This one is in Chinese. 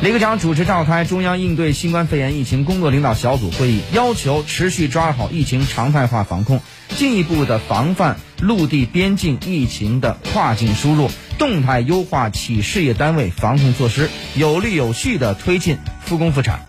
李克强主持召开中央应对新冠肺炎疫情工作领导小组会议要求持续抓好疫情常态化防控进一步的防范陆地边境疫情的跨境输入动态优化企事业单位防控措施有力有序的推进复工复产。